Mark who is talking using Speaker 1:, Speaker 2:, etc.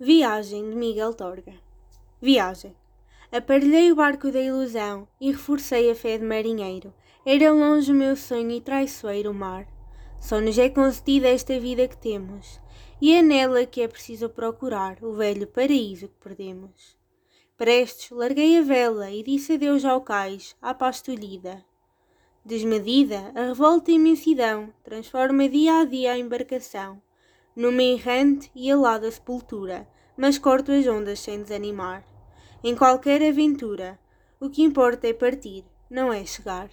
Speaker 1: Viagem de Miguel Torga. Viagem. Aparelhei o barco da ilusão e reforcei a fé de marinheiro. Era longe o meu sonho e traiçoeiro o mar. Só nos é concedida esta vida que temos, e é nela que é preciso procurar o velho paraíso que perdemos. Prestes, larguei a vela e disse adeus ao cais, à paz tolhida. Desmedida, a revolta e imensidão transforma dia a dia a embarcação numa errante e alada sepultura, mas corto as ondas sem desanimar. Em qualquer aventura, o que importa é partir, não é chegar.